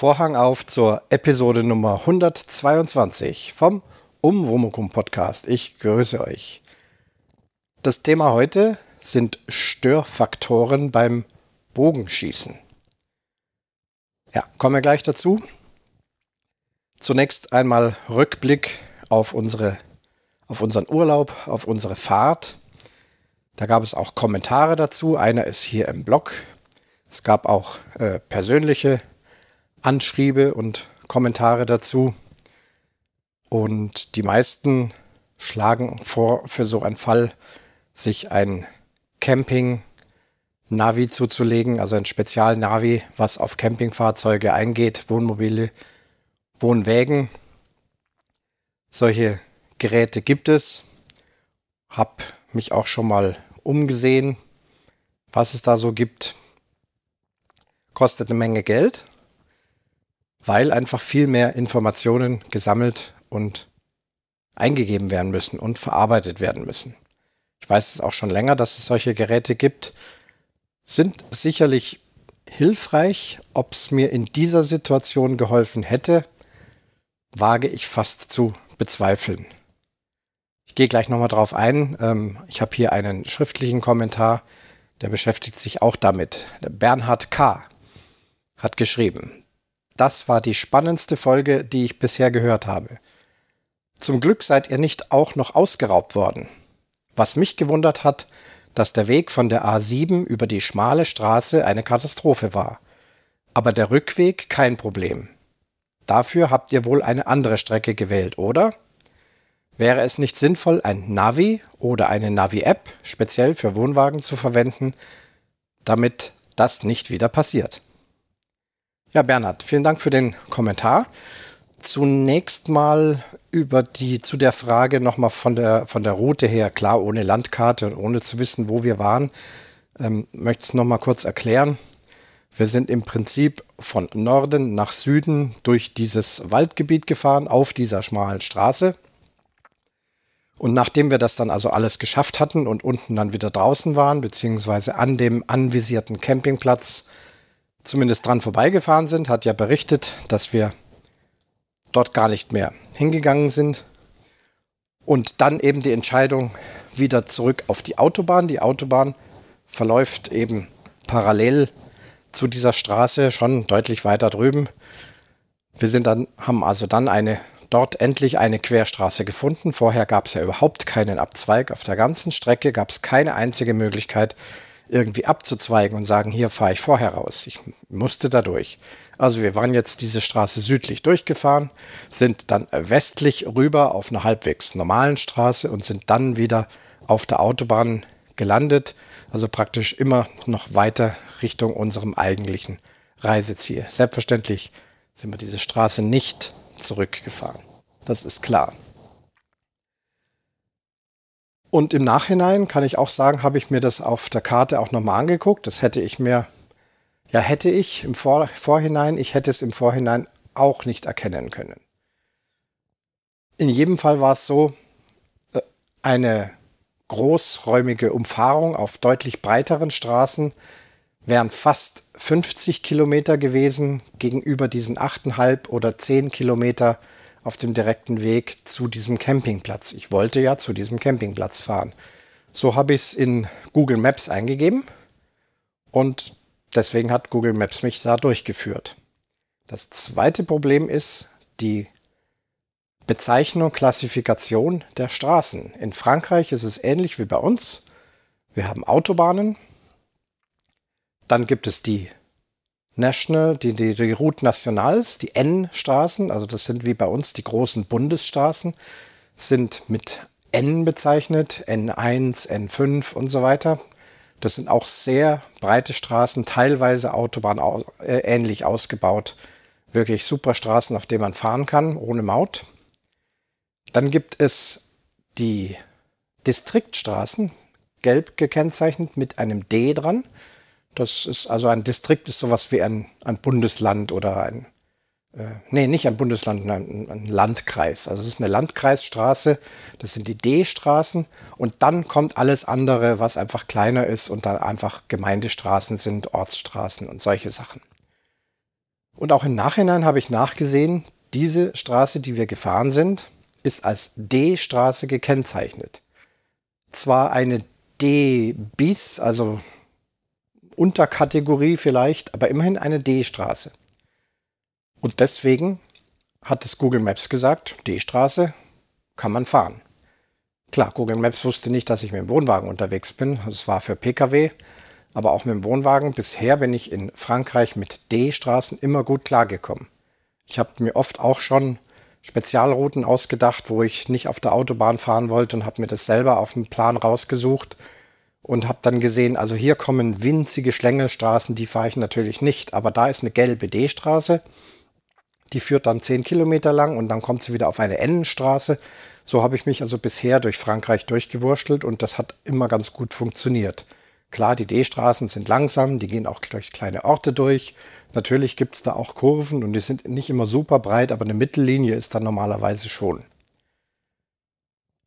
Vorhang auf zur Episode Nummer 122 vom Umwomukum Podcast. Ich grüße euch. Das Thema heute sind Störfaktoren beim Bogenschießen. Ja, kommen wir gleich dazu. Zunächst einmal Rückblick auf unsere auf unseren Urlaub, auf unsere Fahrt. Da gab es auch Kommentare dazu. Einer ist hier im Blog. Es gab auch äh, persönliche Anschriebe und Kommentare dazu. Und die meisten schlagen vor, für so einen Fall sich ein Camping-Navi zuzulegen, also ein Spezial-Navi, was auf Campingfahrzeuge eingeht, Wohnmobile, Wohnwägen. Solche Geräte gibt es. Hab mich auch schon mal umgesehen, was es da so gibt. Kostet eine Menge Geld, weil einfach viel mehr Informationen gesammelt und eingegeben werden müssen und verarbeitet werden müssen. Ich weiß es auch schon länger, dass es solche Geräte gibt. Sind sicherlich hilfreich. Ob es mir in dieser Situation geholfen hätte, wage ich fast zu bezweifeln. Ich gehe gleich nochmal drauf ein. Ähm, ich habe hier einen schriftlichen Kommentar, der beschäftigt sich auch damit. Bernhard K. hat geschrieben, das war die spannendste Folge, die ich bisher gehört habe. Zum Glück seid ihr nicht auch noch ausgeraubt worden. Was mich gewundert hat, dass der Weg von der A7 über die schmale Straße eine Katastrophe war. Aber der Rückweg kein Problem. Dafür habt ihr wohl eine andere Strecke gewählt, oder? Wäre es nicht sinnvoll, ein Navi oder eine Navi-App speziell für Wohnwagen zu verwenden, damit das nicht wieder passiert? Ja, Bernhard, vielen Dank für den Kommentar. Zunächst mal über die zu der Frage nochmal von der von der Route her, klar, ohne Landkarte und ohne zu wissen, wo wir waren, ähm, möchte es nochmal kurz erklären. Wir sind im Prinzip von Norden nach Süden durch dieses Waldgebiet gefahren auf dieser schmalen Straße und nachdem wir das dann also alles geschafft hatten und unten dann wieder draußen waren, beziehungsweise an dem anvisierten Campingplatz zumindest dran vorbeigefahren sind, hat ja berichtet, dass wir dort gar nicht mehr hingegangen sind. Und dann eben die Entscheidung wieder zurück auf die Autobahn. Die Autobahn verläuft eben parallel zu dieser Straße schon deutlich weiter drüben. Wir sind dann, haben also dann eine dort endlich eine Querstraße gefunden. Vorher gab es ja überhaupt keinen Abzweig. Auf der ganzen Strecke gab es keine einzige Möglichkeit, irgendwie abzuzweigen und sagen, hier fahre ich vorher raus. Ich musste da durch. Also wir waren jetzt diese Straße südlich durchgefahren, sind dann westlich rüber auf einer halbwegs normalen Straße und sind dann wieder auf der Autobahn gelandet. Also praktisch immer noch weiter Richtung unserem eigentlichen Reiseziel. Selbstverständlich sind wir diese Straße nicht zurückgefahren. Das ist klar. Und im Nachhinein kann ich auch sagen, habe ich mir das auf der Karte auch nochmal angeguckt. Das hätte ich mir, ja, hätte ich im Vor Vorhinein, ich hätte es im Vorhinein auch nicht erkennen können. In jedem Fall war es so, äh, eine großräumige Umfahrung auf deutlich breiteren Straßen wären fast 50 Kilometer gewesen gegenüber diesen 8,5 oder 10 Kilometer auf dem direkten Weg zu diesem Campingplatz. Ich wollte ja zu diesem Campingplatz fahren. So habe ich es in Google Maps eingegeben und deswegen hat Google Maps mich da durchgeführt. Das zweite Problem ist die Bezeichnung, Klassifikation der Straßen. In Frankreich ist es ähnlich wie bei uns. Wir haben Autobahnen, dann gibt es die National, die, die, die Route Nationals, die N-Straßen, also das sind wie bei uns die großen Bundesstraßen, sind mit N bezeichnet, N1, N5 und so weiter. Das sind auch sehr breite Straßen, teilweise Autobahn äh, ähnlich ausgebaut. Wirklich super Straßen, auf denen man fahren kann, ohne Maut. Dann gibt es die Distriktstraßen, gelb gekennzeichnet mit einem D dran. Das ist also ein Distrikt ist sowas wie ein, ein Bundesland oder ein, äh, nee, nicht ein Bundesland, ein, ein Landkreis. Also es ist eine Landkreisstraße, das sind die D-Straßen und dann kommt alles andere, was einfach kleiner ist und dann einfach Gemeindestraßen sind, Ortsstraßen und solche Sachen. Und auch im Nachhinein habe ich nachgesehen, diese Straße, die wir gefahren sind, ist als D-Straße gekennzeichnet. Zwar eine D bis, also Unterkategorie vielleicht, aber immerhin eine D-Straße. Und deswegen hat es Google Maps gesagt, D-Straße kann man fahren. Klar, Google Maps wusste nicht, dass ich mit dem Wohnwagen unterwegs bin. Es war für Pkw, aber auch mit dem Wohnwagen. Bisher bin ich in Frankreich mit D-Straßen immer gut klargekommen. Ich habe mir oft auch schon Spezialrouten ausgedacht, wo ich nicht auf der Autobahn fahren wollte und habe mir das selber auf dem Plan rausgesucht und habe dann gesehen, also hier kommen winzige Schlängelstraßen, die fahre ich natürlich nicht, aber da ist eine gelbe D-Straße, die führt dann 10 Kilometer lang und dann kommt sie wieder auf eine N-Straße. So habe ich mich also bisher durch Frankreich durchgewurschtelt und das hat immer ganz gut funktioniert. Klar, die D-Straßen sind langsam, die gehen auch durch kleine Orte durch. Natürlich gibt es da auch Kurven und die sind nicht immer super breit, aber eine Mittellinie ist dann normalerweise schon.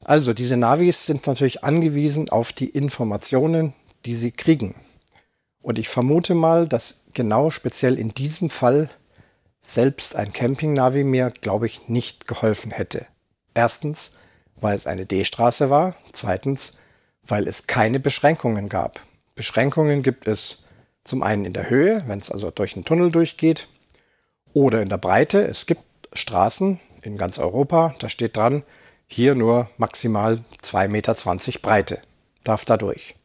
Also, diese Navis sind natürlich angewiesen auf die Informationen, die sie kriegen. Und ich vermute mal, dass genau speziell in diesem Fall selbst ein Camping-Navi mir, glaube ich, nicht geholfen hätte. Erstens, weil es eine D-Straße war. Zweitens, weil es keine Beschränkungen gab. Beschränkungen gibt es zum einen in der Höhe, wenn es also durch einen Tunnel durchgeht, oder in der Breite. Es gibt Straßen in ganz Europa, da steht dran, hier nur maximal 2,20 Meter Breite. Darf da durch.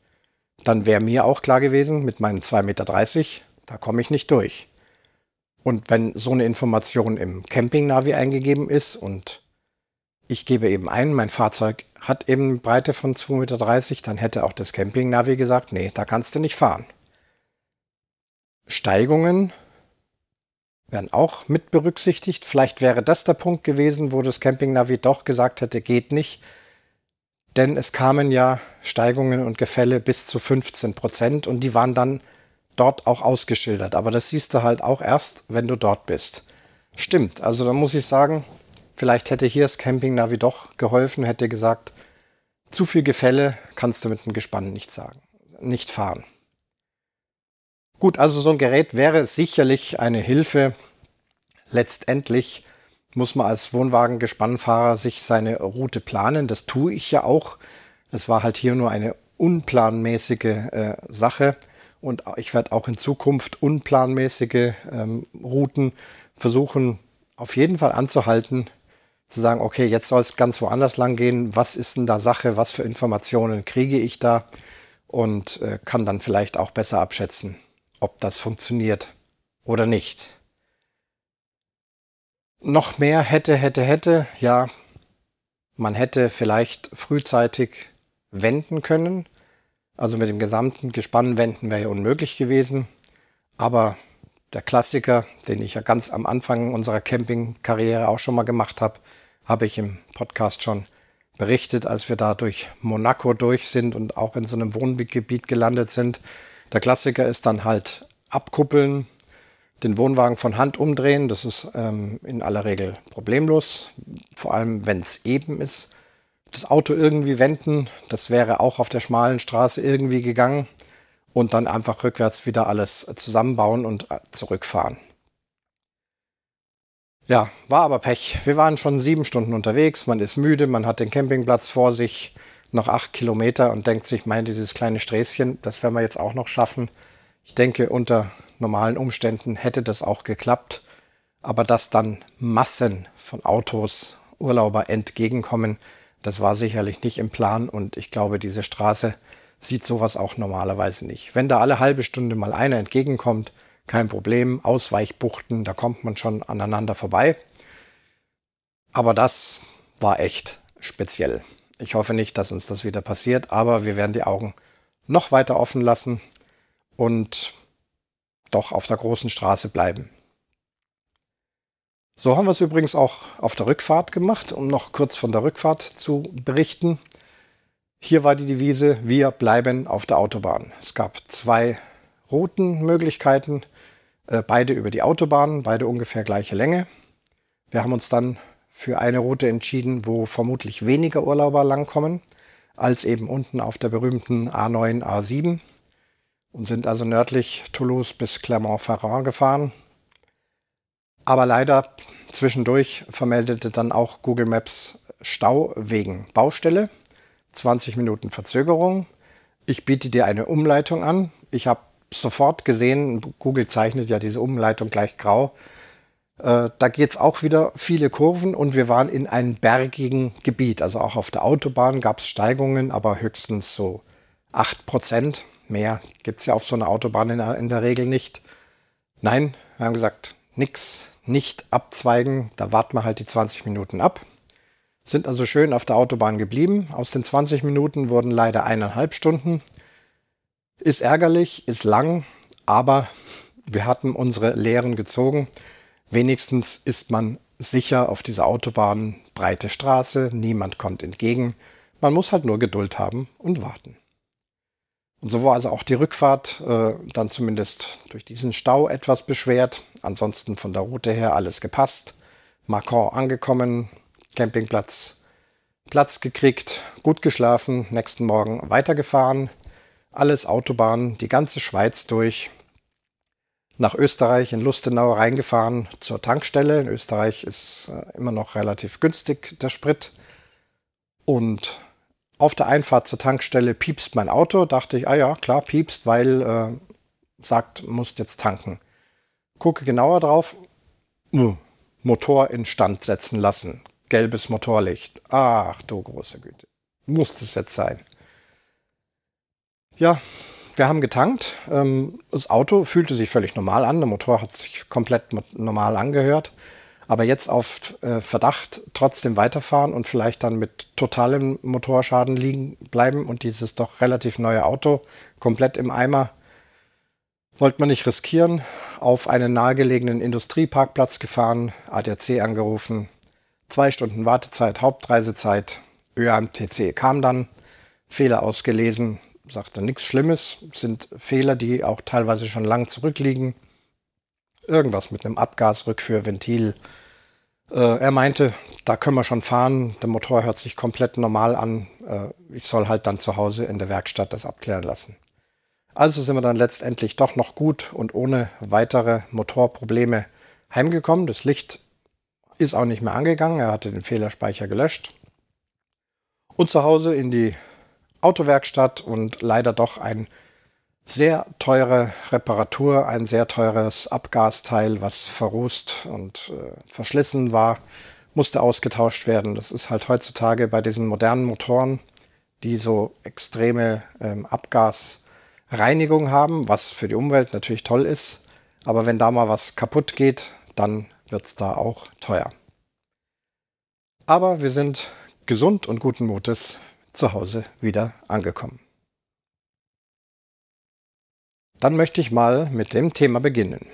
Dann wäre mir auch klar gewesen, mit meinen 2,30 Meter, da komme ich nicht durch. Und wenn so eine Information im Camping-Navi eingegeben ist und ich gebe eben ein, mein Fahrzeug hat eben Breite von 2,30 Meter, dann hätte auch das Camping-Navi gesagt, nee, da kannst du nicht fahren. Steigungen werden auch mit berücksichtigt. Vielleicht wäre das der Punkt gewesen, wo das Camping-Navi doch gesagt hätte, geht nicht. Denn es kamen ja Steigungen und Gefälle bis zu 15 Prozent und die waren dann dort auch ausgeschildert. Aber das siehst du halt auch erst, wenn du dort bist. Stimmt, also da muss ich sagen, Vielleicht hätte hier das Camping Navi doch geholfen, hätte gesagt, zu viel Gefälle kannst du mit dem Gespann nicht sagen, nicht fahren. Gut, also so ein Gerät wäre sicherlich eine Hilfe. Letztendlich muss man als Wohnwagen-Gespannfahrer sich seine Route planen. Das tue ich ja auch. Es war halt hier nur eine unplanmäßige äh, Sache und ich werde auch in Zukunft unplanmäßige ähm, Routen versuchen auf jeden Fall anzuhalten, zu sagen, okay, jetzt soll es ganz woanders lang gehen. Was ist denn da Sache? Was für Informationen kriege ich da? Und äh, kann dann vielleicht auch besser abschätzen, ob das funktioniert oder nicht. Noch mehr hätte, hätte, hätte. Ja, man hätte vielleicht frühzeitig wenden können. Also mit dem gesamten Gespann wenden wäre ja unmöglich gewesen. Aber der Klassiker, den ich ja ganz am Anfang unserer Campingkarriere auch schon mal gemacht habe, habe ich im Podcast schon berichtet, als wir da durch Monaco durch sind und auch in so einem Wohngebiet gelandet sind. Der Klassiker ist dann halt abkuppeln, den Wohnwagen von Hand umdrehen. Das ist ähm, in aller Regel problemlos, vor allem wenn es eben ist. Das Auto irgendwie wenden, das wäre auch auf der schmalen Straße irgendwie gegangen und dann einfach rückwärts wieder alles zusammenbauen und äh, zurückfahren. Ja, war aber Pech. Wir waren schon sieben Stunden unterwegs, man ist müde, man hat den Campingplatz vor sich, noch acht Kilometer und denkt sich, meine, dieses kleine Sträßchen, das werden wir jetzt auch noch schaffen. Ich denke, unter normalen Umständen hätte das auch geklappt. Aber dass dann Massen von Autos Urlauber entgegenkommen, das war sicherlich nicht im Plan und ich glaube, diese Straße sieht sowas auch normalerweise nicht. Wenn da alle halbe Stunde mal einer entgegenkommt, kein Problem. Ausweichbuchten, da kommt man schon aneinander vorbei. Aber das war echt speziell. Ich hoffe nicht, dass uns das wieder passiert, aber wir werden die Augen noch weiter offen lassen und doch auf der großen Straße bleiben. So haben wir es übrigens auch auf der Rückfahrt gemacht, um noch kurz von der Rückfahrt zu berichten. Hier war die Devise, wir bleiben auf der Autobahn. Es gab zwei Routenmöglichkeiten, äh, beide über die Autobahn, beide ungefähr gleiche Länge. Wir haben uns dann für eine Route entschieden, wo vermutlich weniger Urlauber langkommen, als eben unten auf der berühmten A9, A7 und sind also nördlich Toulouse bis Clermont-Ferrand gefahren. Aber leider zwischendurch vermeldete dann auch Google Maps Stau wegen Baustelle. 20 Minuten Verzögerung. Ich biete dir eine Umleitung an. Ich habe sofort gesehen, Google zeichnet ja diese Umleitung gleich grau. Äh, da geht es auch wieder viele Kurven und wir waren in einem bergigen Gebiet. Also auch auf der Autobahn gab es Steigungen, aber höchstens so 8 Prozent. Mehr gibt es ja auf so einer Autobahn in, in der Regel nicht. Nein, wir haben gesagt, nix, nicht abzweigen, da warten wir halt die 20 Minuten ab. Sind also schön auf der Autobahn geblieben. Aus den 20 Minuten wurden leider eineinhalb Stunden. Ist ärgerlich, ist lang, aber wir hatten unsere Lehren gezogen. Wenigstens ist man sicher auf dieser Autobahn, breite Straße, niemand kommt entgegen. Man muss halt nur Geduld haben und warten. Und so war also auch die Rückfahrt äh, dann zumindest durch diesen Stau etwas beschwert. Ansonsten von der Route her alles gepasst. Macron angekommen, Campingplatz Platz gekriegt, gut geschlafen, nächsten Morgen weitergefahren. Alles Autobahn, die ganze Schweiz durch. Nach Österreich in Lustenau reingefahren zur Tankstelle. In Österreich ist äh, immer noch relativ günstig der Sprit. Und auf der Einfahrt zur Tankstelle piepst mein Auto. Dachte ich, ah ja, klar, piepst, weil äh, sagt, musst jetzt tanken. Gucke genauer drauf. Motor instand setzen lassen. Gelbes Motorlicht. Ach du große Güte. Muss das jetzt sein? Ja, wir haben getankt. Ähm, das Auto fühlte sich völlig normal an. Der Motor hat sich komplett normal angehört. Aber jetzt auf äh, Verdacht trotzdem weiterfahren und vielleicht dann mit totalem Motorschaden liegen bleiben und dieses doch relativ neue Auto komplett im Eimer wollte man nicht riskieren. Auf einen nahegelegenen Industrieparkplatz gefahren, ADAC angerufen, zwei Stunden Wartezeit, Hauptreisezeit, ÖAMTC kam dann, Fehler ausgelesen, sagte nichts Schlimmes, sind Fehler, die auch teilweise schon lang zurückliegen irgendwas mit einem Abgasrückführventil. Äh, er meinte, da können wir schon fahren, der Motor hört sich komplett normal an. Äh, ich soll halt dann zu Hause in der Werkstatt das abklären lassen. Also sind wir dann letztendlich doch noch gut und ohne weitere Motorprobleme heimgekommen. Das Licht ist auch nicht mehr angegangen, er hatte den Fehlerspeicher gelöscht. Und zu Hause in die Autowerkstatt und leider doch ein sehr teure Reparatur, ein sehr teures Abgasteil, was verrußt und äh, verschlissen war, musste ausgetauscht werden. Das ist halt heutzutage bei diesen modernen Motoren, die so extreme ähm, Abgasreinigung haben, was für die Umwelt natürlich toll ist. Aber wenn da mal was kaputt geht, dann wird es da auch teuer. Aber wir sind gesund und guten Mutes zu Hause wieder angekommen. Dann möchte ich mal mit dem Thema beginnen.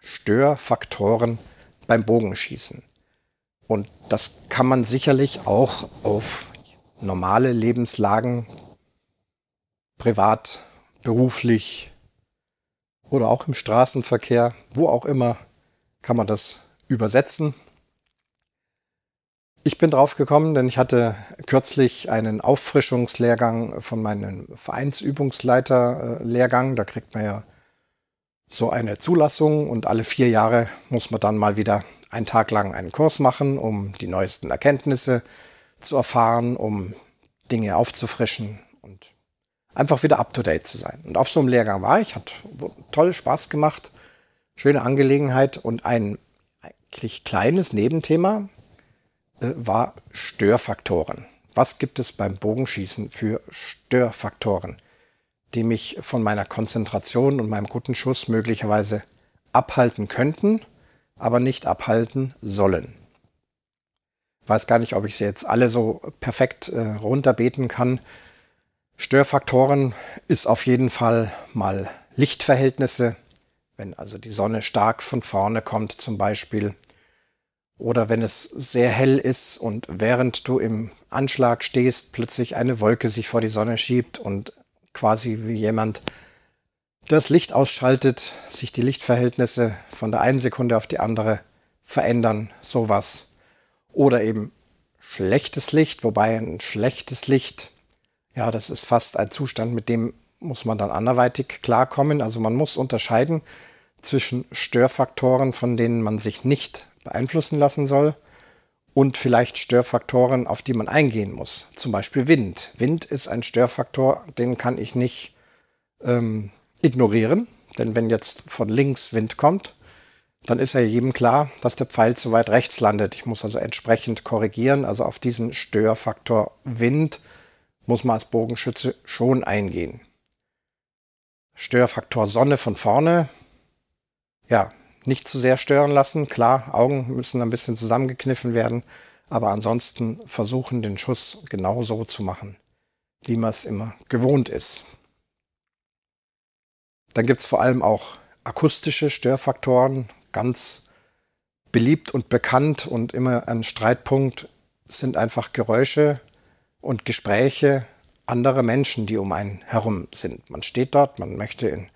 Störfaktoren beim Bogenschießen. Und das kann man sicherlich auch auf normale Lebenslagen, privat, beruflich oder auch im Straßenverkehr, wo auch immer, kann man das übersetzen ich bin drauf gekommen, denn ich hatte kürzlich einen Auffrischungslehrgang von meinem Vereinsübungsleiter-Lehrgang. Da kriegt man ja so eine Zulassung und alle vier Jahre muss man dann mal wieder einen Tag lang einen Kurs machen, um die neuesten Erkenntnisse zu erfahren, um Dinge aufzufrischen und einfach wieder up-to-date zu sein. Und auf so einem Lehrgang war ich, hat toll Spaß gemacht, schöne Angelegenheit und ein eigentlich kleines Nebenthema, äh, war Störfaktoren. Was gibt es beim Bogenschießen für Störfaktoren, die mich von meiner Konzentration und meinem guten Schuss möglicherweise abhalten könnten, aber nicht abhalten sollen? Weiß gar nicht, ob ich sie jetzt alle so perfekt äh, runterbeten kann. Störfaktoren ist auf jeden Fall mal Lichtverhältnisse, wenn also die Sonne stark von vorne kommt zum Beispiel, oder wenn es sehr hell ist und während du im Anschlag stehst, plötzlich eine Wolke sich vor die Sonne schiebt und quasi wie jemand das Licht ausschaltet, sich die Lichtverhältnisse von der einen Sekunde auf die andere verändern, sowas. Oder eben schlechtes Licht, wobei ein schlechtes Licht, ja, das ist fast ein Zustand, mit dem muss man dann anderweitig klarkommen. Also man muss unterscheiden zwischen Störfaktoren, von denen man sich nicht beeinflussen lassen soll, und vielleicht Störfaktoren, auf die man eingehen muss. Zum Beispiel Wind. Wind ist ein Störfaktor, den kann ich nicht ähm, ignorieren, denn wenn jetzt von links Wind kommt, dann ist ja jedem klar, dass der Pfeil zu weit rechts landet. Ich muss also entsprechend korrigieren. Also auf diesen Störfaktor Wind muss man als Bogenschütze schon eingehen. Störfaktor Sonne von vorne. Ja, nicht zu sehr stören lassen. Klar, Augen müssen ein bisschen zusammengekniffen werden, aber ansonsten versuchen, den Schuss genau so zu machen, wie man es immer gewohnt ist. Dann gibt es vor allem auch akustische Störfaktoren, ganz beliebt und bekannt und immer ein Streitpunkt sind einfach Geräusche und Gespräche anderer Menschen, die um einen herum sind. Man steht dort, man möchte in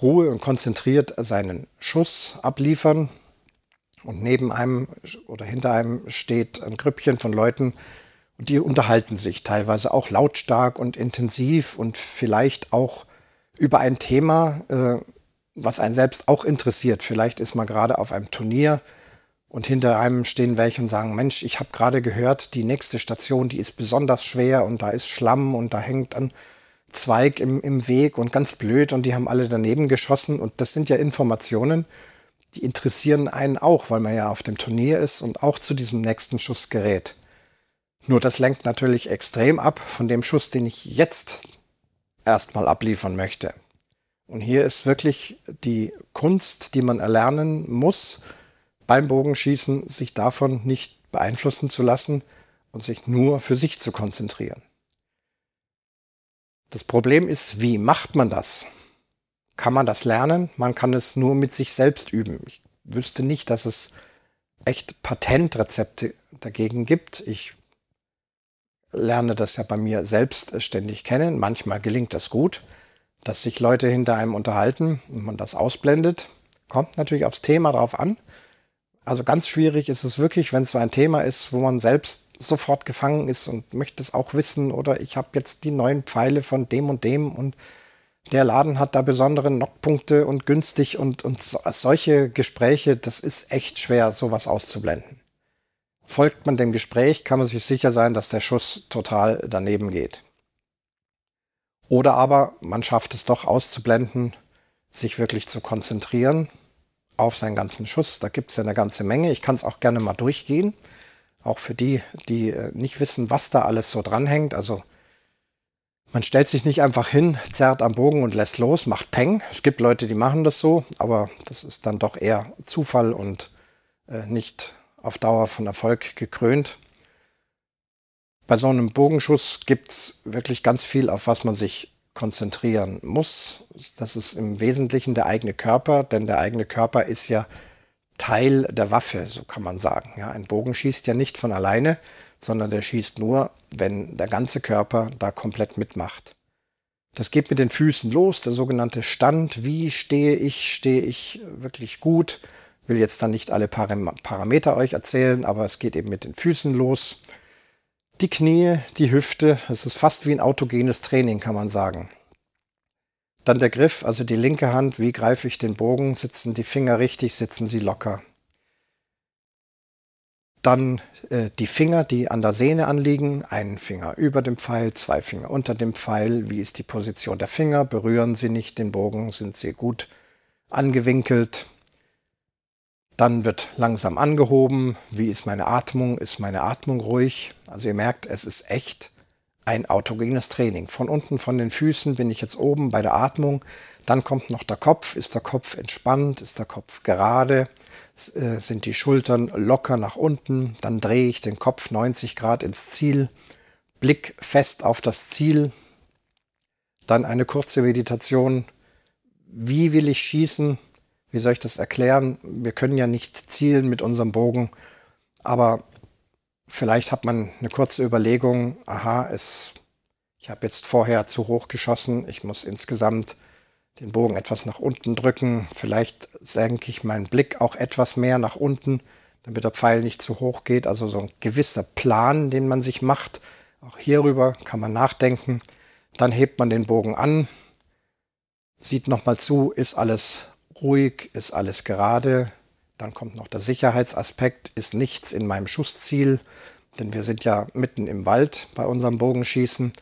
Ruhe und konzentriert seinen Schuss abliefern und neben einem oder hinter einem steht ein Grüppchen von Leuten und die unterhalten sich teilweise auch lautstark und intensiv und vielleicht auch über ein Thema, äh, was einen selbst auch interessiert. Vielleicht ist man gerade auf einem Turnier und hinter einem stehen welche und sagen, Mensch, ich habe gerade gehört, die nächste Station, die ist besonders schwer und da ist Schlamm und da hängt ein Zweig im, im Weg und ganz blöd und die haben alle daneben geschossen und das sind ja Informationen, die interessieren einen auch, weil man ja auf dem Turnier ist und auch zu diesem nächsten Schuss gerät. Nur das lenkt natürlich extrem ab von dem Schuss, den ich jetzt erstmal abliefern möchte. Und hier ist wirklich die Kunst, die man erlernen muss, beim Bogenschießen sich davon nicht beeinflussen zu lassen und sich nur für sich zu konzentrieren. Das Problem ist, wie macht man das? Kann man das lernen? Man kann es nur mit sich selbst üben. Ich wüsste nicht, dass es echt Patentrezepte dagegen gibt. Ich lerne das ja bei mir selbst ständig kennen. Manchmal gelingt das gut, dass sich Leute hinter einem unterhalten und man das ausblendet. Kommt natürlich aufs Thema drauf an. Also ganz schwierig ist es wirklich, wenn es so ein Thema ist, wo man selbst sofort gefangen ist und möchte es auch wissen oder ich habe jetzt die neuen Pfeile von dem und dem und der Laden hat da besondere Knockpunkte und günstig und, und so, solche Gespräche, das ist echt schwer, sowas auszublenden. Folgt man dem Gespräch, kann man sich sicher sein, dass der Schuss total daneben geht. Oder aber man schafft es doch auszublenden, sich wirklich zu konzentrieren auf seinen ganzen Schuss. Da gibt es ja eine ganze Menge. Ich kann es auch gerne mal durchgehen. Auch für die, die äh, nicht wissen, was da alles so dranhängt. Also man stellt sich nicht einfach hin, zerrt am Bogen und lässt los, macht Peng. Es gibt Leute, die machen das so, aber das ist dann doch eher Zufall und äh, nicht auf Dauer von Erfolg gekrönt. Bei so einem Bogenschuss gibt es wirklich ganz viel, auf was man sich konzentrieren muss. Das ist im Wesentlichen der eigene Körper, denn der eigene Körper ist ja Teil der Waffe, so kann man sagen. Ja, ein Bogen schießt ja nicht von alleine, sondern der schießt nur, wenn der ganze Körper da komplett mitmacht. Das geht mit den Füßen los, der sogenannte Stand. Wie stehe ich? Stehe ich wirklich gut? Will jetzt dann nicht alle Parameter euch erzählen, aber es geht eben mit den Füßen los. Die Knie, die Hüfte, es ist fast wie ein autogenes Training, kann man sagen. Dann der Griff, also die linke Hand, wie greife ich den Bogen, sitzen die Finger richtig, sitzen sie locker. Dann äh, die Finger, die an der Sehne anliegen, ein Finger über dem Pfeil, zwei Finger unter dem Pfeil. Wie ist die Position der Finger? Berühren sie nicht den Bogen? Sind sie gut angewinkelt? Dann wird langsam angehoben. Wie ist meine Atmung? Ist meine Atmung ruhig? Also ihr merkt, es ist echt ein autogenes Training. Von unten von den Füßen bin ich jetzt oben bei der Atmung. Dann kommt noch der Kopf. Ist der Kopf entspannt? Ist der Kopf gerade? Äh, sind die Schultern locker nach unten? Dann drehe ich den Kopf 90 Grad ins Ziel. Blick fest auf das Ziel. Dann eine kurze Meditation. Wie will ich schießen? Wie soll ich das erklären? Wir können ja nicht zielen mit unserem Bogen, aber vielleicht hat man eine kurze Überlegung, aha, es, ich habe jetzt vorher zu hoch geschossen, ich muss insgesamt den Bogen etwas nach unten drücken, vielleicht senke ich meinen Blick auch etwas mehr nach unten, damit der Pfeil nicht zu hoch geht, also so ein gewisser Plan, den man sich macht. Auch hierüber kann man nachdenken. Dann hebt man den Bogen an, sieht nochmal zu, ist alles ruhig, ist alles gerade. Dann kommt noch der Sicherheitsaspekt, ist nichts in meinem Schussziel, denn wir sind ja mitten im Wald bei unserem Bogenschießen.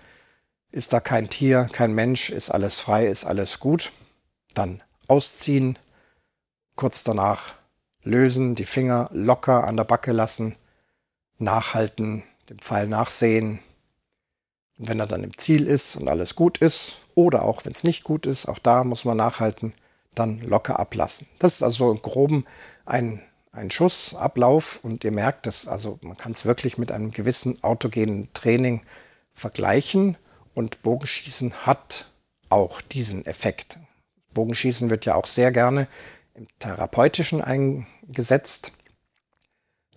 Ist da kein Tier, kein Mensch, ist alles frei, ist alles gut. Dann ausziehen, kurz danach lösen, die Finger locker an der Backe lassen, nachhalten, dem Pfeil nachsehen. Und wenn er dann im Ziel ist und alles gut ist, oder auch wenn es nicht gut ist, auch da muss man nachhalten, dann locker ablassen. Das ist also im Groben ein, ein Schussablauf und ihr merkt, dass also man kann es wirklich mit einem gewissen autogenen Training vergleichen und Bogenschießen hat auch diesen Effekt. Bogenschießen wird ja auch sehr gerne im Therapeutischen eingesetzt.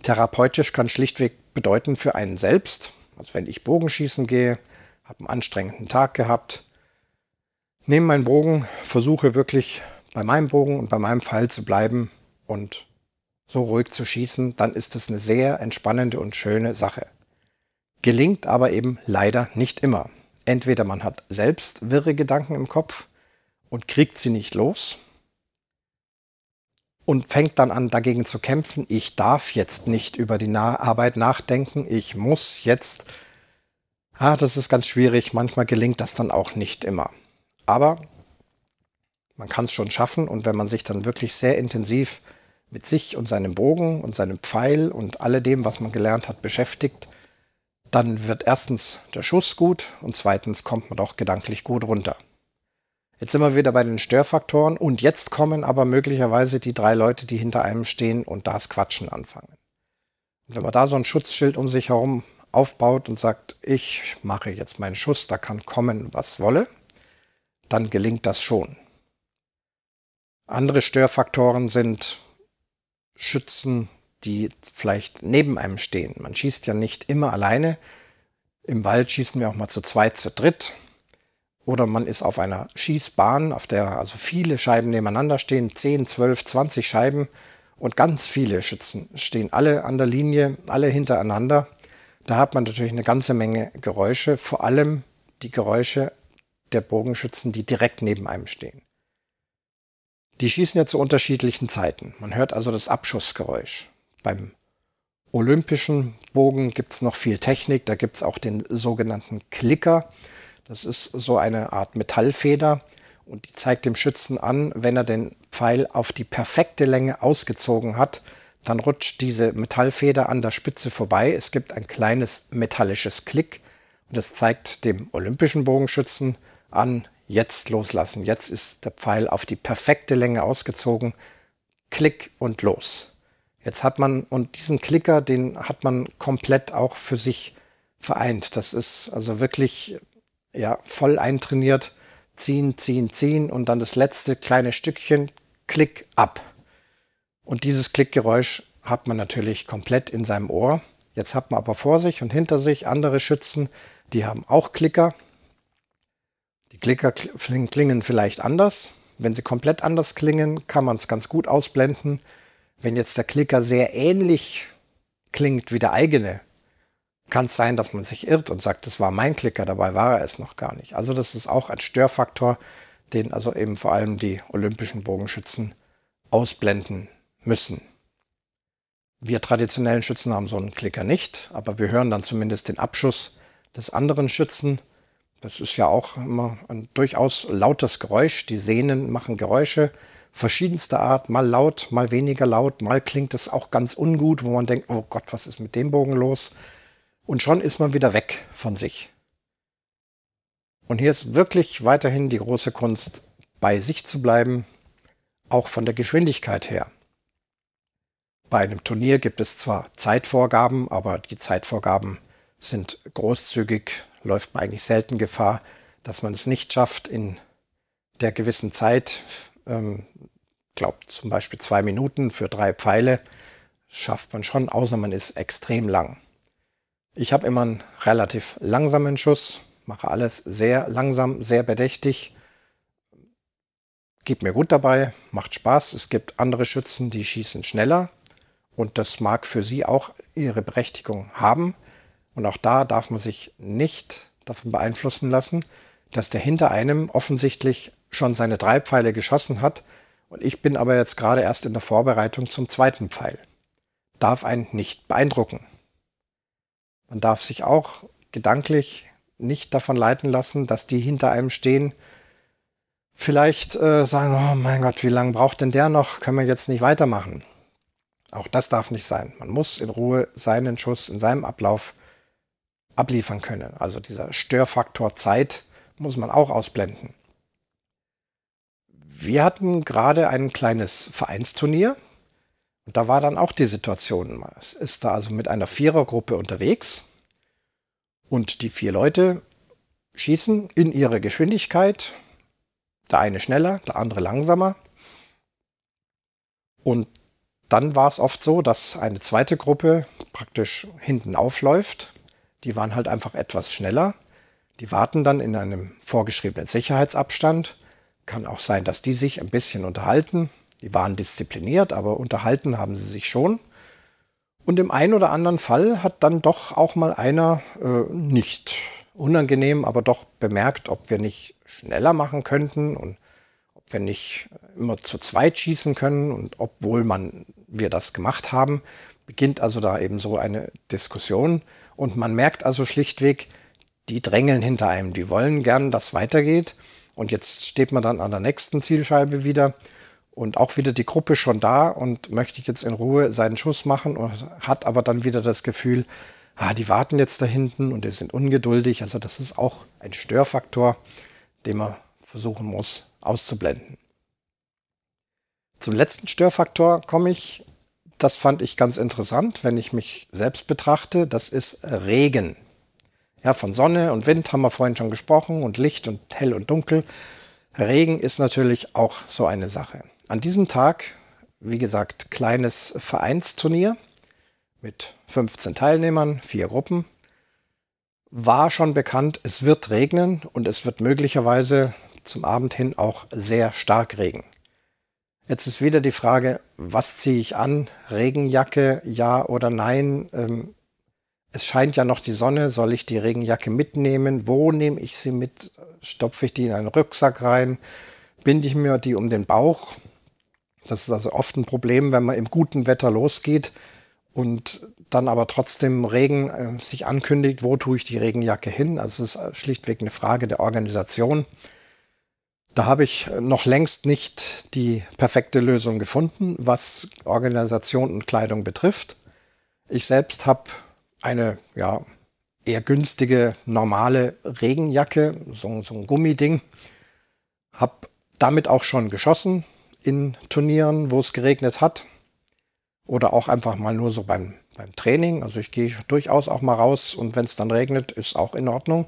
Therapeutisch kann schlichtweg bedeuten für einen selbst, also wenn ich Bogenschießen gehe, habe einen anstrengenden Tag gehabt, nehme meinen Bogen, versuche wirklich bei meinem Bogen und bei meinem Pfeil zu bleiben und so ruhig zu schießen, dann ist das eine sehr entspannende und schöne Sache. Gelingt aber eben leider nicht immer. Entweder man hat selbst wirre Gedanken im Kopf und kriegt sie nicht los und fängt dann an dagegen zu kämpfen, ich darf jetzt nicht über die Arbeit nachdenken, ich muss jetzt. Ah, das ist ganz schwierig, manchmal gelingt das dann auch nicht immer. Aber man kann es schon schaffen und wenn man sich dann wirklich sehr intensiv mit sich und seinem Bogen und seinem Pfeil und alledem, was man gelernt hat, beschäftigt, dann wird erstens der Schuss gut und zweitens kommt man doch gedanklich gut runter. Jetzt sind wir wieder bei den Störfaktoren und jetzt kommen aber möglicherweise die drei Leute, die hinter einem stehen und das Quatschen anfangen. Und wenn man da so ein Schutzschild um sich herum aufbaut und sagt, ich mache jetzt meinen Schuss, da kann kommen, was wolle, dann gelingt das schon. Andere Störfaktoren sind Schützen, die vielleicht neben einem stehen. Man schießt ja nicht immer alleine. Im Wald schießen wir auch mal zu zweit, zu dritt. Oder man ist auf einer Schießbahn, auf der also viele Scheiben nebeneinander stehen, 10, 12, 20 Scheiben und ganz viele Schützen stehen alle an der Linie, alle hintereinander. Da hat man natürlich eine ganze Menge Geräusche, vor allem die Geräusche der Bogenschützen, die direkt neben einem stehen. Die schießen ja zu unterschiedlichen Zeiten. Man hört also das Abschussgeräusch. Beim olympischen Bogen gibt es noch viel Technik, da gibt es auch den sogenannten Klicker. Das ist so eine Art Metallfeder und die zeigt dem Schützen an, wenn er den Pfeil auf die perfekte Länge ausgezogen hat, dann rutscht diese Metallfeder an der Spitze vorbei. Es gibt ein kleines metallisches Klick und das zeigt dem olympischen Bogenschützen an, jetzt loslassen. Jetzt ist der Pfeil auf die perfekte Länge ausgezogen. Klick und los. Jetzt hat man, und diesen Klicker, den hat man komplett auch für sich vereint. Das ist also wirklich ja, voll eintrainiert, ziehen, ziehen, ziehen und dann das letzte kleine Stückchen, Klick ab. Und dieses Klickgeräusch hat man natürlich komplett in seinem Ohr. Jetzt hat man aber vor sich und hinter sich andere Schützen, die haben auch Klicker. Die Klicker klingen vielleicht anders. Wenn sie komplett anders klingen, kann man es ganz gut ausblenden. Wenn jetzt der Klicker sehr ähnlich klingt wie der eigene, kann es sein, dass man sich irrt und sagt, das war mein Klicker, dabei war er es noch gar nicht. Also das ist auch ein Störfaktor, den also eben vor allem die olympischen Bogenschützen ausblenden müssen. Wir traditionellen Schützen haben so einen Klicker nicht, aber wir hören dann zumindest den Abschuss des anderen Schützen. Das ist ja auch immer ein durchaus lautes Geräusch. Die Sehnen machen Geräusche verschiedenster Art, mal laut, mal weniger laut, mal klingt es auch ganz ungut, wo man denkt, oh Gott, was ist mit dem Bogen los? Und schon ist man wieder weg von sich. Und hier ist wirklich weiterhin die große Kunst, bei sich zu bleiben, auch von der Geschwindigkeit her. Bei einem Turnier gibt es zwar Zeitvorgaben, aber die Zeitvorgaben sind großzügig, läuft man eigentlich selten Gefahr, dass man es nicht schafft, in der gewissen Zeit, ähm, glaubt zum Beispiel zwei Minuten für drei Pfeile, schafft man schon, außer man ist extrem lang. Ich habe immer einen relativ langsamen Schuss, mache alles sehr langsam, sehr bedächtig. Geht mir gut dabei, macht Spaß. Es gibt andere Schützen, die schießen schneller und das mag für sie auch ihre Berechtigung haben. Und auch da darf man sich nicht davon beeinflussen lassen, dass der hinter einem offensichtlich schon seine drei Pfeile geschossen hat Und ich bin aber jetzt gerade erst in der Vorbereitung zum zweiten Pfeil. Darf einen nicht beeindrucken. Man darf sich auch gedanklich nicht davon leiten lassen, dass die hinter einem stehen, vielleicht äh, sagen, oh mein Gott, wie lange braucht denn der noch? Können wir jetzt nicht weitermachen? Auch das darf nicht sein. Man muss in Ruhe seinen Schuss in seinem Ablauf abliefern können. Also dieser Störfaktor Zeit muss man auch ausblenden. Wir hatten gerade ein kleines Vereinsturnier und da war dann auch die Situation. Man ist da also mit einer Vierergruppe unterwegs und die vier Leute schießen in ihre Geschwindigkeit. Der eine schneller, der andere langsamer. Und dann war es oft so, dass eine zweite Gruppe praktisch hinten aufläuft. Die waren halt einfach etwas schneller. Die warten dann in einem vorgeschriebenen Sicherheitsabstand. Kann auch sein, dass die sich ein bisschen unterhalten. Die waren diszipliniert, aber unterhalten haben sie sich schon. Und im einen oder anderen Fall hat dann doch auch mal einer äh, nicht unangenehm, aber doch bemerkt, ob wir nicht schneller machen könnten und ob wir nicht immer zu zweit schießen können. Und obwohl man, wir das gemacht haben, beginnt also da eben so eine Diskussion. Und man merkt also schlichtweg, die drängeln hinter einem, die wollen gern, dass weitergeht. Und jetzt steht man dann an der nächsten Zielscheibe wieder und auch wieder die Gruppe schon da und möchte jetzt in Ruhe seinen Schuss machen und hat aber dann wieder das Gefühl, ah, die warten jetzt da hinten und die sind ungeduldig. Also das ist auch ein Störfaktor, den man versuchen muss auszublenden. Zum letzten Störfaktor komme ich. Das fand ich ganz interessant, wenn ich mich selbst betrachte. Das ist Regen. Ja, von Sonne und Wind haben wir vorhin schon gesprochen und Licht und hell und dunkel. Regen ist natürlich auch so eine Sache. An diesem Tag, wie gesagt, kleines Vereinsturnier mit 15 Teilnehmern, vier Gruppen. War schon bekannt, es wird regnen und es wird möglicherweise zum Abend hin auch sehr stark regen. Jetzt ist wieder die Frage, was ziehe ich an? Regenjacke, ja oder nein? Ähm, es scheint ja noch die Sonne, soll ich die Regenjacke mitnehmen? Wo nehme ich sie mit? Stopfe ich die in einen Rucksack rein? Binde ich mir die um den Bauch? Das ist also oft ein Problem, wenn man im guten Wetter losgeht und dann aber trotzdem Regen äh, sich ankündigt, wo tue ich die Regenjacke hin? Also es ist schlichtweg eine Frage der Organisation. Da habe ich noch längst nicht die perfekte Lösung gefunden, was Organisation und Kleidung betrifft. Ich selbst habe eine ja, eher günstige, normale Regenjacke, so, so ein Gummiding. Hab damit auch schon geschossen in Turnieren, wo es geregnet hat. Oder auch einfach mal nur so beim, beim Training. Also ich gehe durchaus auch mal raus und wenn es dann regnet, ist auch in Ordnung.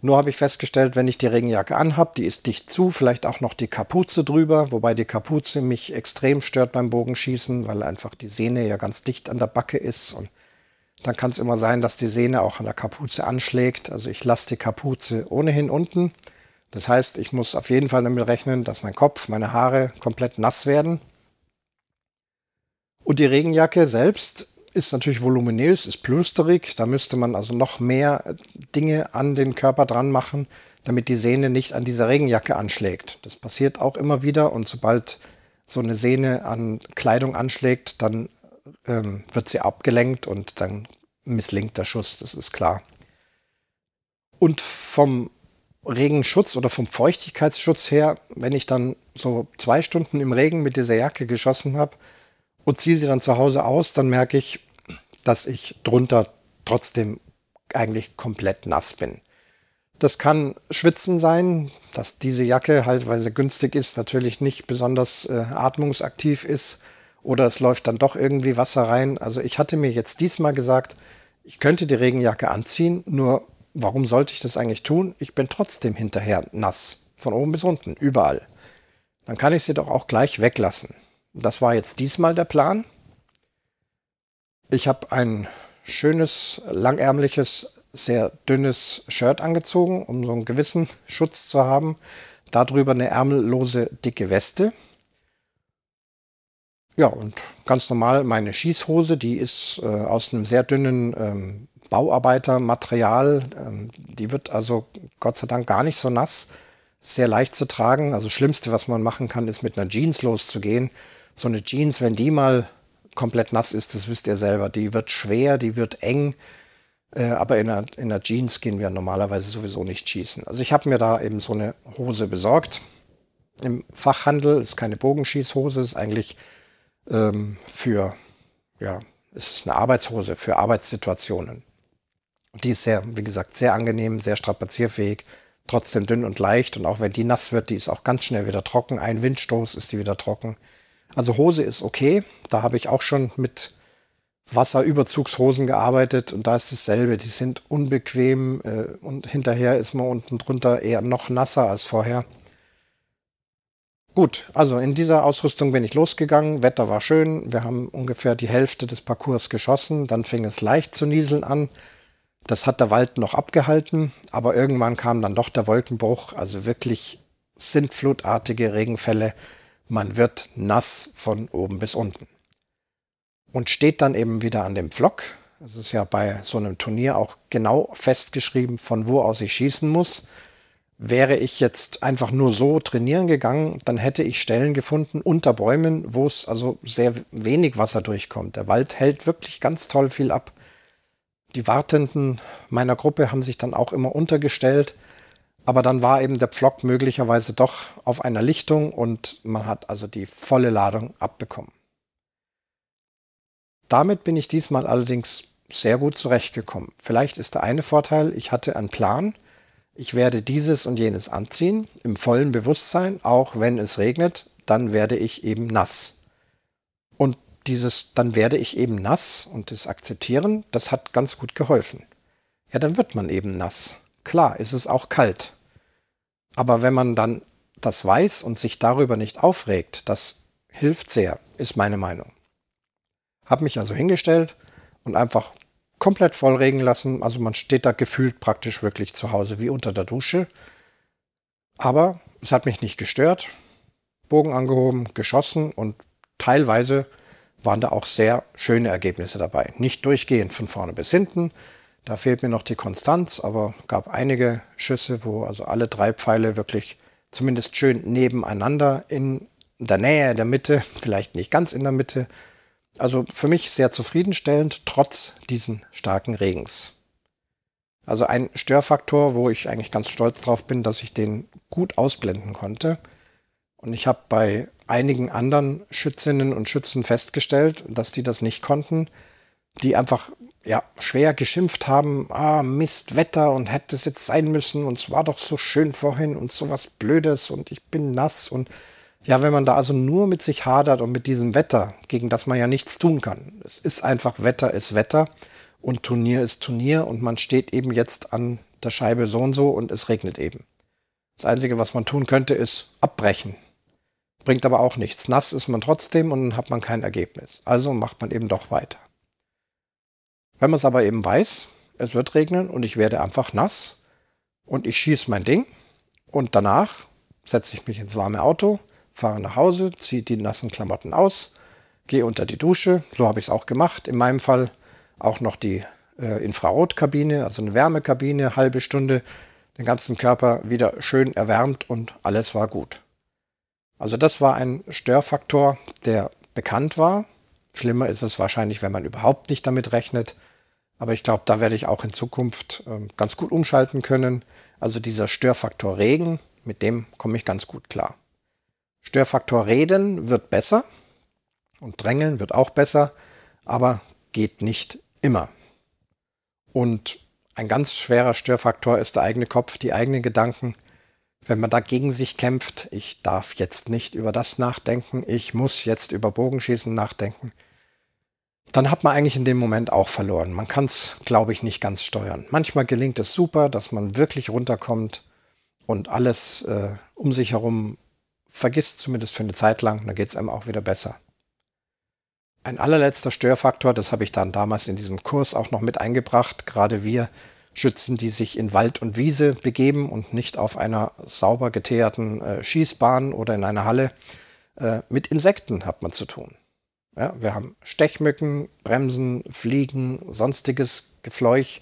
Nur habe ich festgestellt, wenn ich die Regenjacke anhab, die ist dicht zu, vielleicht auch noch die Kapuze drüber, wobei die Kapuze mich extrem stört beim Bogenschießen, weil einfach die Sehne ja ganz dicht an der Backe ist und dann kann es immer sein, dass die Sehne auch an der Kapuze anschlägt. Also ich lasse die Kapuze ohnehin unten. Das heißt, ich muss auf jeden Fall damit rechnen, dass mein Kopf, meine Haare komplett nass werden. Und die Regenjacke selbst ist natürlich voluminös, ist plüsterig. Da müsste man also noch mehr Dinge an den Körper dran machen, damit die Sehne nicht an dieser Regenjacke anschlägt. Das passiert auch immer wieder und sobald so eine Sehne an Kleidung anschlägt, dann ähm, wird sie abgelenkt und dann misslingt der Schuss, das ist klar. Und vom Regenschutz oder vom Feuchtigkeitsschutz her, wenn ich dann so zwei Stunden im Regen mit dieser Jacke geschossen habe und ziehe sie dann zu Hause aus, dann merke ich, dass ich drunter trotzdem eigentlich komplett nass bin. Das kann Schwitzen sein, dass diese Jacke halt, weil sie günstig ist, natürlich nicht besonders äh, atmungsaktiv ist oder es läuft dann doch irgendwie Wasser rein. Also ich hatte mir jetzt diesmal gesagt, ich könnte die Regenjacke anziehen, nur warum sollte ich das eigentlich tun? Ich bin trotzdem hinterher nass, von oben bis unten, überall. Dann kann ich sie doch auch gleich weglassen. Das war jetzt diesmal der Plan. Ich habe ein schönes, langärmliches, sehr dünnes Shirt angezogen, um so einen gewissen Schutz zu haben. Darüber eine ärmellose, dicke Weste. Ja, und ganz normal meine Schießhose, die ist äh, aus einem sehr dünnen ähm, Bauarbeitermaterial. Ähm, die wird also Gott sei Dank gar nicht so nass. sehr leicht zu tragen. Also das Schlimmste, was man machen kann, ist mit einer Jeans loszugehen. So eine Jeans, wenn die mal komplett nass ist, das wisst ihr selber, die wird schwer, die wird eng. Äh, aber in einer, in einer Jeans gehen wir normalerweise sowieso nicht schießen. Also ich habe mir da eben so eine Hose besorgt. Im Fachhandel ist keine Bogenschießhose, ist eigentlich ähm, für, ja, es ist eine Arbeitshose für Arbeitssituationen. Die ist sehr, wie gesagt, sehr angenehm, sehr strapazierfähig, trotzdem dünn und leicht. Und auch wenn die nass wird, die ist auch ganz schnell wieder trocken. Ein Windstoß ist die wieder trocken. Also Hose ist okay. Da habe ich auch schon mit Wasserüberzugshosen gearbeitet und da ist dasselbe. Die sind unbequem äh, und hinterher ist man unten drunter eher noch nasser als vorher. Gut, also in dieser Ausrüstung bin ich losgegangen. Wetter war schön. Wir haben ungefähr die Hälfte des Parcours geschossen. Dann fing es leicht zu nieseln an. Das hat der Wald noch abgehalten, aber irgendwann kam dann doch der Wolkenbruch, also wirklich sintflutartige Regenfälle. Man wird nass von oben bis unten. Und steht dann eben wieder an dem Pflock. Es ist ja bei so einem Turnier auch genau festgeschrieben, von wo aus ich schießen muss. Wäre ich jetzt einfach nur so trainieren gegangen, dann hätte ich Stellen gefunden unter Bäumen, wo es also sehr wenig Wasser durchkommt. Der Wald hält wirklich ganz toll viel ab. Die Wartenden meiner Gruppe haben sich dann auch immer untergestellt. Aber dann war eben der Pflock möglicherweise doch auf einer Lichtung und man hat also die volle Ladung abbekommen. Damit bin ich diesmal allerdings sehr gut zurechtgekommen. Vielleicht ist der eine Vorteil, ich hatte einen Plan. Ich werde dieses und jenes anziehen, im vollen Bewusstsein, auch wenn es regnet, dann werde ich eben nass. Und dieses, dann werde ich eben nass und das Akzeptieren, das hat ganz gut geholfen. Ja, dann wird man eben nass. Klar, ist es auch kalt. Aber wenn man dann das weiß und sich darüber nicht aufregt, das hilft sehr, ist meine Meinung. Hab mich also hingestellt und einfach komplett vollregen lassen. Also man steht da gefühlt praktisch wirklich zu Hause wie unter der Dusche. Aber es hat mich nicht gestört. Bogen angehoben, geschossen und teilweise waren da auch sehr schöne Ergebnisse dabei. Nicht durchgehend von vorne bis hinten. Da fehlt mir noch die Konstanz, aber gab einige Schüsse, wo also alle drei Pfeile wirklich zumindest schön nebeneinander in der Nähe der Mitte, vielleicht nicht ganz in der Mitte. Also für mich sehr zufriedenstellend, trotz diesen starken Regens. Also ein Störfaktor, wo ich eigentlich ganz stolz drauf bin, dass ich den gut ausblenden konnte. Und ich habe bei einigen anderen Schützinnen und Schützen festgestellt, dass die das nicht konnten, die einfach ja, schwer geschimpft haben, ah, Mist, Wetter und hätte es jetzt sein müssen und es war doch so schön vorhin und so was Blödes und ich bin nass und ja, wenn man da also nur mit sich hadert und mit diesem Wetter, gegen das man ja nichts tun kann. Es ist einfach Wetter ist Wetter und Turnier ist Turnier und man steht eben jetzt an der Scheibe so und so und es regnet eben. Das Einzige, was man tun könnte, ist abbrechen. Bringt aber auch nichts. Nass ist man trotzdem und dann hat man kein Ergebnis. Also macht man eben doch weiter. Wenn man es aber eben weiß, es wird regnen und ich werde einfach nass und ich schieße mein Ding und danach setze ich mich ins warme Auto, fahre nach Hause, ziehe die nassen Klamotten aus, gehe unter die Dusche. So habe ich es auch gemacht. In meinem Fall auch noch die äh, Infrarotkabine, also eine Wärmekabine, halbe Stunde, den ganzen Körper wieder schön erwärmt und alles war gut. Also das war ein Störfaktor, der bekannt war. Schlimmer ist es wahrscheinlich, wenn man überhaupt nicht damit rechnet. Aber ich glaube, da werde ich auch in Zukunft äh, ganz gut umschalten können. Also dieser Störfaktor Regen, mit dem komme ich ganz gut klar. Störfaktor Reden wird besser und Drängeln wird auch besser, aber geht nicht immer. Und ein ganz schwerer Störfaktor ist der eigene Kopf, die eigenen Gedanken wenn man dagegen sich kämpft, ich darf jetzt nicht über das nachdenken, ich muss jetzt über Bogenschießen nachdenken, dann hat man eigentlich in dem Moment auch verloren. Man kann es, glaube ich, nicht ganz steuern. Manchmal gelingt es super, dass man wirklich runterkommt und alles äh, um sich herum vergisst, zumindest für eine Zeit lang, dann geht es einem auch wieder besser. Ein allerletzter Störfaktor, das habe ich dann damals in diesem Kurs auch noch mit eingebracht, gerade wir Schützen, die sich in Wald und Wiese begeben und nicht auf einer sauber geteerten äh, Schießbahn oder in einer Halle. Äh, mit Insekten hat man zu tun. Ja, wir haben Stechmücken, Bremsen, Fliegen, sonstiges Gefleuch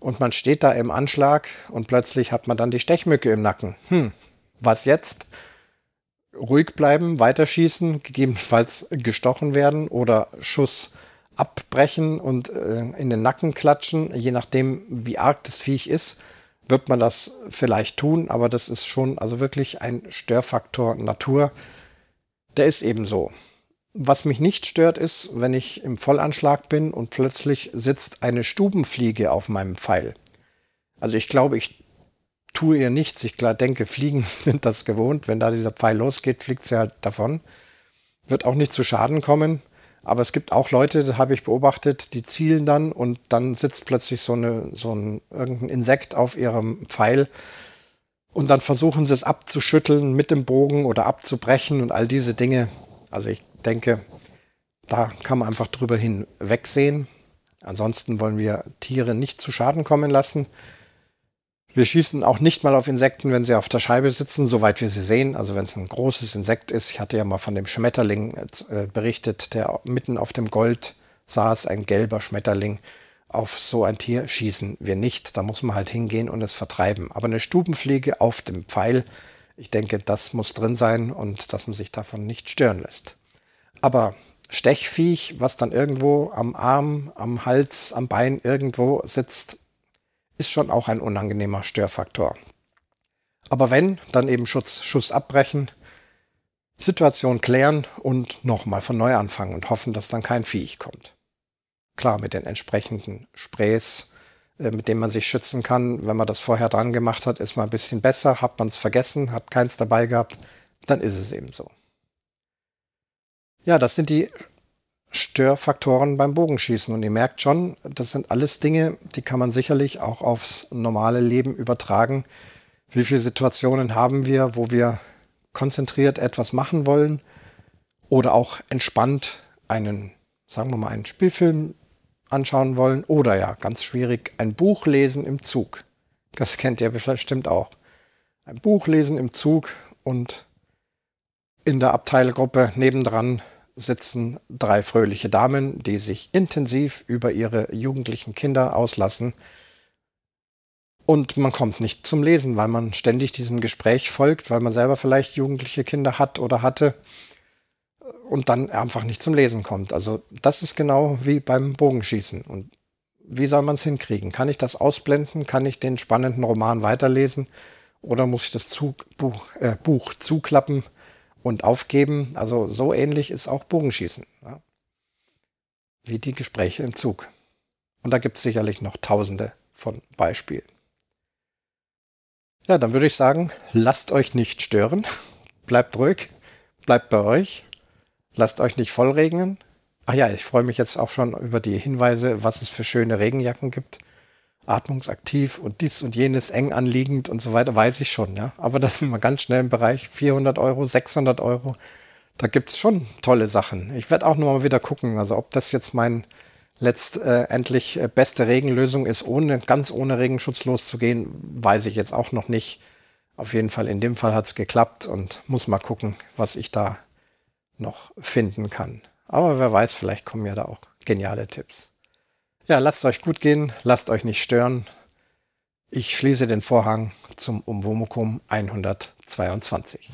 und man steht da im Anschlag und plötzlich hat man dann die Stechmücke im Nacken. Hm, Was jetzt? Ruhig bleiben, weiterschießen, gegebenenfalls gestochen werden oder Schuss abbrechen und äh, in den Nacken klatschen, je nachdem, wie arg das Viech ist, wird man das vielleicht tun, aber das ist schon also wirklich ein Störfaktor Natur. Der ist eben so. Was mich nicht stört, ist, wenn ich im Vollanschlag bin und plötzlich sitzt eine Stubenfliege auf meinem Pfeil. Also ich glaube, ich tue ihr nichts. Ich denke, Fliegen sind das gewohnt. Wenn da dieser Pfeil losgeht, fliegt sie halt davon. Wird auch nicht zu Schaden kommen. Aber es gibt auch Leute, das habe ich beobachtet, die zielen dann und dann sitzt plötzlich so, eine, so ein irgendein Insekt auf ihrem Pfeil und dann versuchen sie es abzuschütteln mit dem Bogen oder abzubrechen und all diese Dinge. Also ich denke, da kann man einfach drüber hinwegsehen. Ansonsten wollen wir Tiere nicht zu Schaden kommen lassen. Wir schießen auch nicht mal auf Insekten, wenn sie auf der Scheibe sitzen, soweit wir sie sehen. Also wenn es ein großes Insekt ist. Ich hatte ja mal von dem Schmetterling äh, berichtet, der mitten auf dem Gold saß, ein gelber Schmetterling. Auf so ein Tier schießen wir nicht. Da muss man halt hingehen und es vertreiben. Aber eine Stubenfliege auf dem Pfeil, ich denke, das muss drin sein und dass man sich davon nicht stören lässt. Aber Stechviech, was dann irgendwo am Arm, am Hals, am Bein irgendwo sitzt, ist schon auch ein unangenehmer Störfaktor. Aber wenn, dann eben Schutz, Schuss abbrechen, Situation klären und nochmal von neu anfangen und hoffen, dass dann kein Viech kommt. Klar, mit den entsprechenden Sprays, äh, mit denen man sich schützen kann. Wenn man das vorher dran gemacht hat, ist man ein bisschen besser. Hat man es vergessen, hat keins dabei gehabt, dann ist es eben so. Ja, das sind die Störfaktoren beim Bogenschießen. Und ihr merkt schon, das sind alles Dinge, die kann man sicherlich auch aufs normale Leben übertragen. Wie viele Situationen haben wir, wo wir konzentriert etwas machen wollen oder auch entspannt einen, sagen wir mal, einen Spielfilm anschauen wollen oder ja, ganz schwierig, ein Buch lesen im Zug. Das kennt ihr bestimmt auch. Ein Buch lesen im Zug und in der Abteilgruppe nebendran sitzen drei fröhliche Damen, die sich intensiv über ihre jugendlichen Kinder auslassen. Und man kommt nicht zum Lesen, weil man ständig diesem Gespräch folgt, weil man selber vielleicht jugendliche Kinder hat oder hatte und dann einfach nicht zum Lesen kommt. Also das ist genau wie beim Bogenschießen. Und wie soll man es hinkriegen? Kann ich das ausblenden? Kann ich den spannenden Roman weiterlesen? Oder muss ich das Zug, Buch, äh, Buch zuklappen und aufgeben. Also so ähnlich ist auch Bogenschießen. Ja? Wie die Gespräche im Zug. Und da gibt es sicherlich noch tausende von Beispielen. Ja, dann würde ich sagen, lasst euch nicht stören. Bleibt ruhig. Bleibt bei euch. Lasst euch nicht vollregnen. Ach ja, ich freue mich jetzt auch schon über die Hinweise, was es für schöne Regenjacken gibt atmungsaktiv und dies und jenes eng anliegend und so weiter, weiß ich schon, ja. Aber das sind wir ganz schnell im Bereich 400 Euro, 600 Euro. Da gibt es schon tolle Sachen. Ich werde auch noch mal wieder gucken, also ob das jetzt mein letztendlich äh, beste Regenlösung ist, ohne ganz ohne Regenschutz loszugehen, weiß ich jetzt auch noch nicht. Auf jeden Fall in dem Fall hat es geklappt und muss mal gucken, was ich da noch finden kann. Aber wer weiß, vielleicht kommen ja da auch geniale Tipps. Ja, lasst euch gut gehen, lasst euch nicht stören. Ich schließe den Vorhang zum Umwomukum 122.